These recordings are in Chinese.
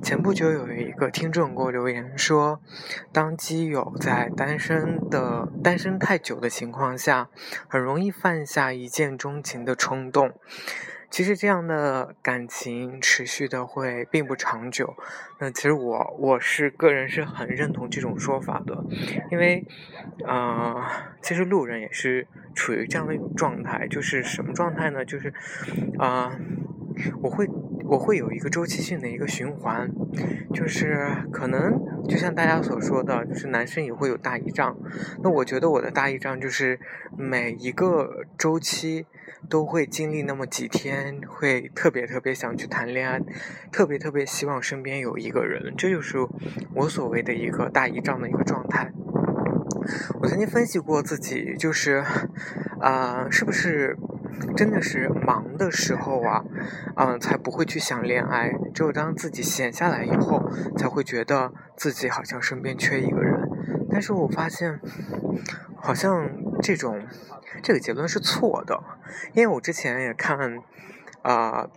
前不久有一个听众给我留言说，当基友在单身的单身太久的情况下，很容易犯下一见钟情的冲动。其实这样的感情持续的会并不长久。那其实我我是个人是很认同这种说法的，因为，呃，其实路人也是处于这样的一种状态，就是什么状态呢？就是，啊。我会我会有一个周期性的一个循环，就是可能就像大家所说的，就是男生也会有大姨丈。那我觉得我的大姨丈就是每一个周期都会经历那么几天，会特别特别想去谈恋爱，特别特别希望身边有一个人，这就是我所谓的一个大姨丈的一个状态。我曾经分析过自己，就是啊，是不是？真的是忙的时候啊，嗯，才不会去想恋爱。只有当自己闲下来以后，才会觉得自己好像身边缺一个人。但是我发现，好像这种这个结论是错的，因为我之前也看啊。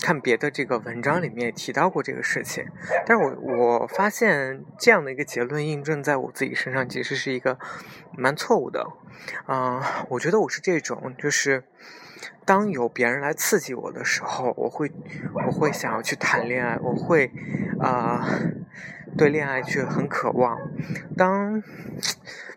看别的这个文章里面提到过这个事情，但是我我发现这样的一个结论印证在我自己身上，其实是一个蛮错误的。嗯，我觉得我是这种，就是当有别人来刺激我的时候，我会我会想要去谈恋爱，我会啊对恋爱却很渴望。当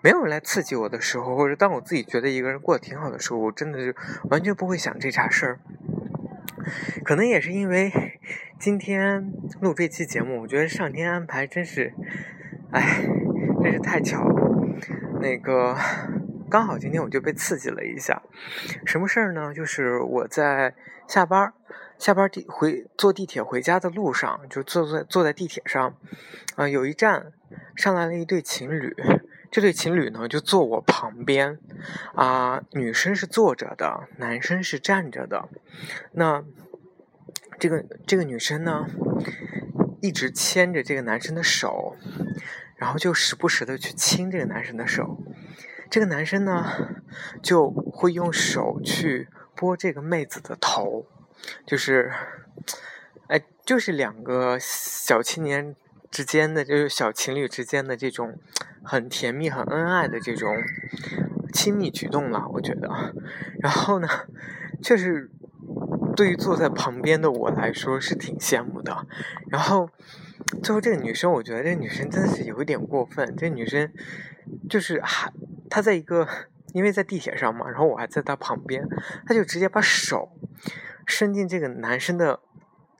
没有人来刺激我的时候，或者当我自己觉得一个人过得挺好的时候，我真的是完全不会想这茬事儿。可能也是因为今天录这期节目，我觉得上天安排真是，哎，真是太巧了。那个刚好今天我就被刺激了一下，什么事儿呢？就是我在下班下班地回坐地铁回家的路上，就坐在坐在地铁上，啊，有一站上来了一对情侣。这对情侣呢，就坐我旁边，啊，女生是坐着的，男生是站着的。那这个这个女生呢，一直牵着这个男生的手，然后就时不时的去亲这个男生的手。这个男生呢，就会用手去拨这个妹子的头，就是，哎，就是两个小青年。之间的就是小情侣之间的这种很甜蜜、很恩爱的这种亲密举动了，我觉得。然后呢，确实对于坐在旁边的我来说是挺羡慕的。然后最后这个女生，我觉得这个女生真的是有一点过分。这女生就是还她在一个因为在地铁上嘛，然后我还在她旁边，她就直接把手伸进这个男生的。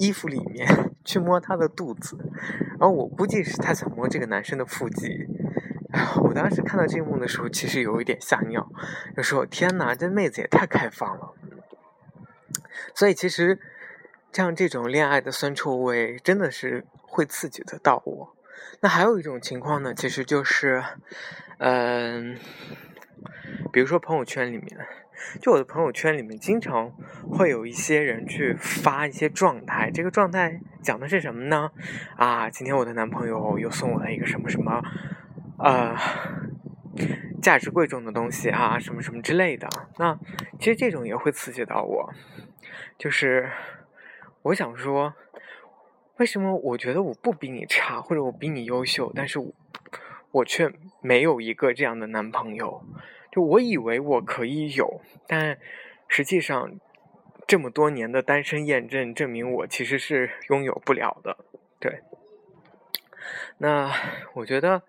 衣服里面 去摸他的肚子，然后我估计是他想摸这个男生的腹肌。我当时看到这一幕的时候，其实有一点吓尿，就说：“天哪，这妹子也太开放了。”所以其实像这种恋爱的酸臭味，真的是会刺激得到我。那还有一种情况呢，其实就是，嗯，比如说朋友圈里面。就我的朋友圈里面，经常会有一些人去发一些状态。这个状态讲的是什么呢？啊，今天我的男朋友又送我了一个什么什么，呃，价值贵重的东西啊，什么什么之类的。那其实这种也会刺激到我，就是我想说，为什么我觉得我不比你差，或者我比你优秀，但是我我却没有一个这样的男朋友？就我以为我可以有，但实际上这么多年的单身验证证明我其实是拥有不了的。对，那我觉得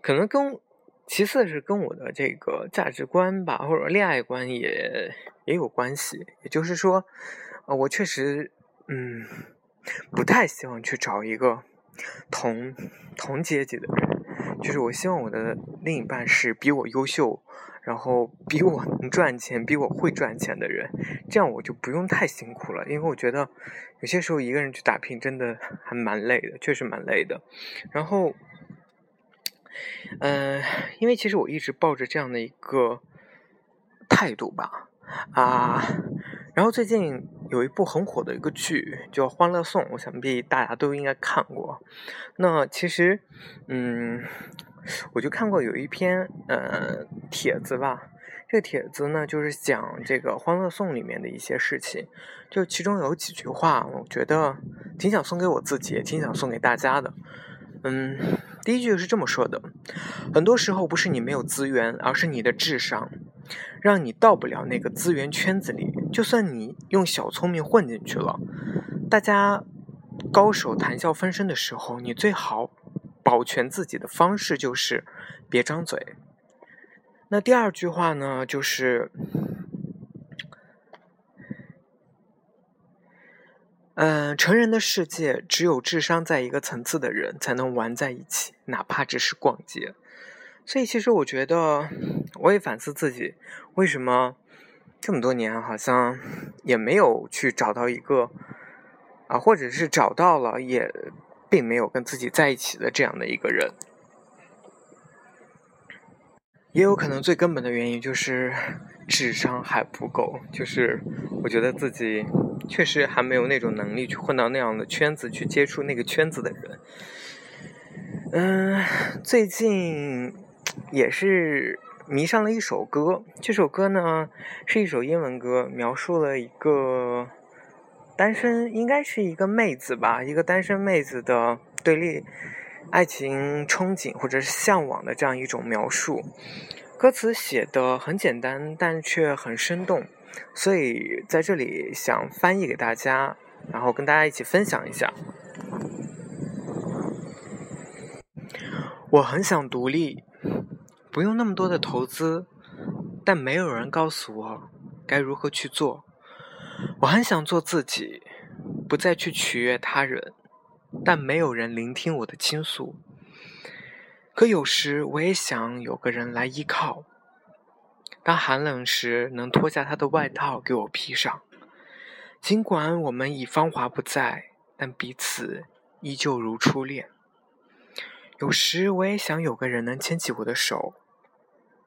可能跟其次是跟我的这个价值观吧，或者恋爱观也也有关系。也就是说，呃，我确实嗯不太希望去找一个同同阶级的人。就是我希望我的另一半是比我优秀，然后比我能赚钱、比我会赚钱的人，这样我就不用太辛苦了。因为我觉得有些时候一个人去打拼真的还蛮累的，确实蛮累的。然后嗯，因为其实我一直抱着这样的一个态度吧，啊，然后最近有一部很火的一个剧叫《欢乐颂》，我想必大家都应该看过。那其实，嗯，我就看过有一篇呃帖子吧。这个帖子呢，就是讲这个《欢乐颂》里面的一些事情，就其中有几句话，我觉得挺想送给我自己，也挺想送给大家的。嗯，第一句是这么说的：很多时候不是你没有资源，而是你的智商让你到不了那个资源圈子里。就算你用小聪明混进去了，大家高手谈笑风生的时候，你最好保全自己的方式就是别张嘴。那第二句话呢，就是，嗯，成人的世界只有智商在一个层次的人才能玩在一起，哪怕只是逛街。所以，其实我觉得，我也反思自己，为什么这么多年好像也没有去找到一个，啊，或者是找到了，也并没有跟自己在一起的这样的一个人。也有可能最根本的原因就是智商还不够，就是我觉得自己确实还没有那种能力去混到那样的圈子，去接触那个圈子的人。嗯，最近也是迷上了一首歌，这首歌呢是一首英文歌，描述了一个单身，应该是一个妹子吧，一个单身妹子的对立。爱情憧憬或者是向往的这样一种描述，歌词写的很简单，但却很生动，所以在这里想翻译给大家，然后跟大家一起分享一下。我很想独立，不用那么多的投资，但没有人告诉我该如何去做。我很想做自己，不再去取悦他人。但没有人聆听我的倾诉。可有时我也想有个人来依靠。当寒冷时，能脱下他的外套给我披上。尽管我们已芳华不再，但彼此依旧如初恋。有时我也想有个人能牵起我的手，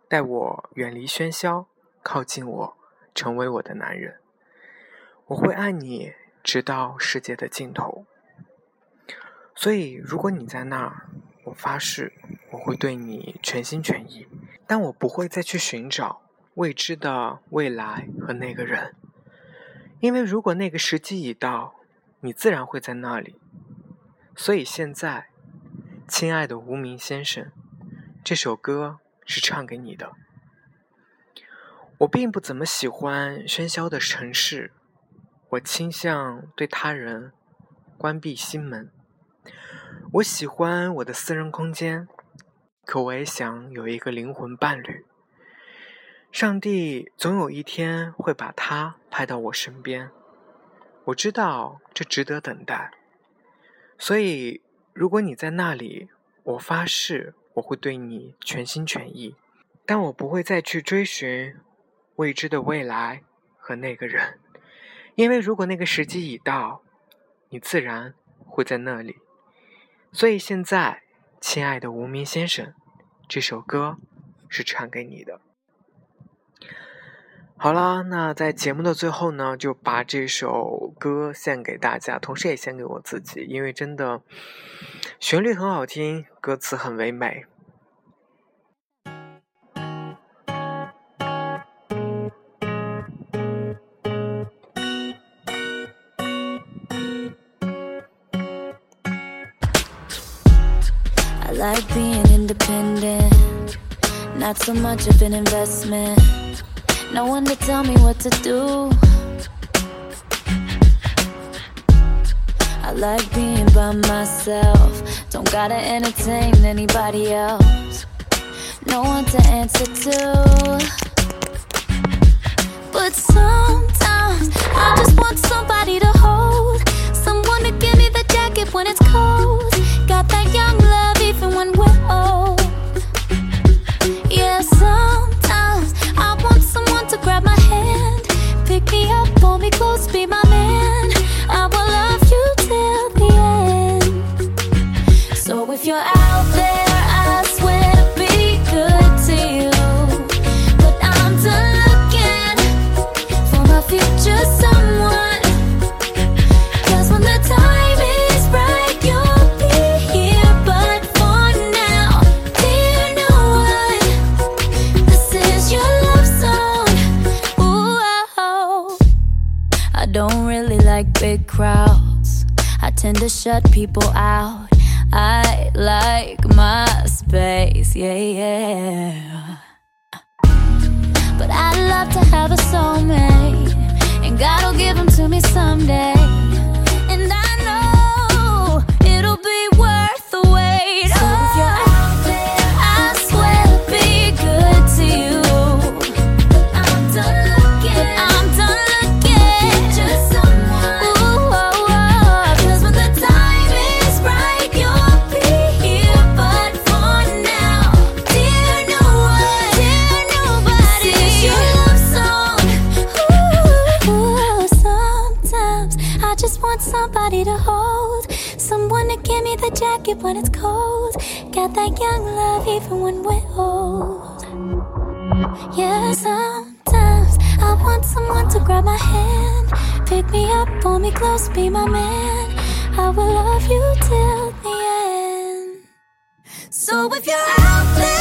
带我远离喧嚣，靠近我，成为我的男人。我会爱你，直到世界的尽头。所以，如果你在那儿，我发誓我会对你全心全意，但我不会再去寻找未知的未来和那个人，因为如果那个时机已到，你自然会在那里。所以现在，亲爱的无名先生，这首歌是唱给你的。我并不怎么喜欢喧嚣的城市，我倾向对他人关闭心门。我喜欢我的私人空间，可我也想有一个灵魂伴侣。上帝总有一天会把他派到我身边，我知道这值得等待。所以，如果你在那里，我发誓我会对你全心全意，但我不会再去追寻未知的未来和那个人，因为如果那个时机已到，你自然会在那里。所以现在，亲爱的无名先生，这首歌是唱给你的。好啦，那在节目的最后呢，就把这首歌献给大家，同时也献给我自己，因为真的旋律很好听，歌词很唯美。I like being independent, not so much of an investment. No one to tell me what to do. I like being by myself, don't gotta entertain anybody else. No one to answer to. But sometimes I just want somebody to hold, someone to give me the jacket when it's cold. Shut people out. I like my space, yeah, yeah. But I'd love to have a soulmate, and God'll give them to me someday. When it's cold. Got that young love even when we're old. Yeah, sometimes I want someone to grab my hand, pick me up, pull me close, be my man. I will love you till the end. So if you're out there,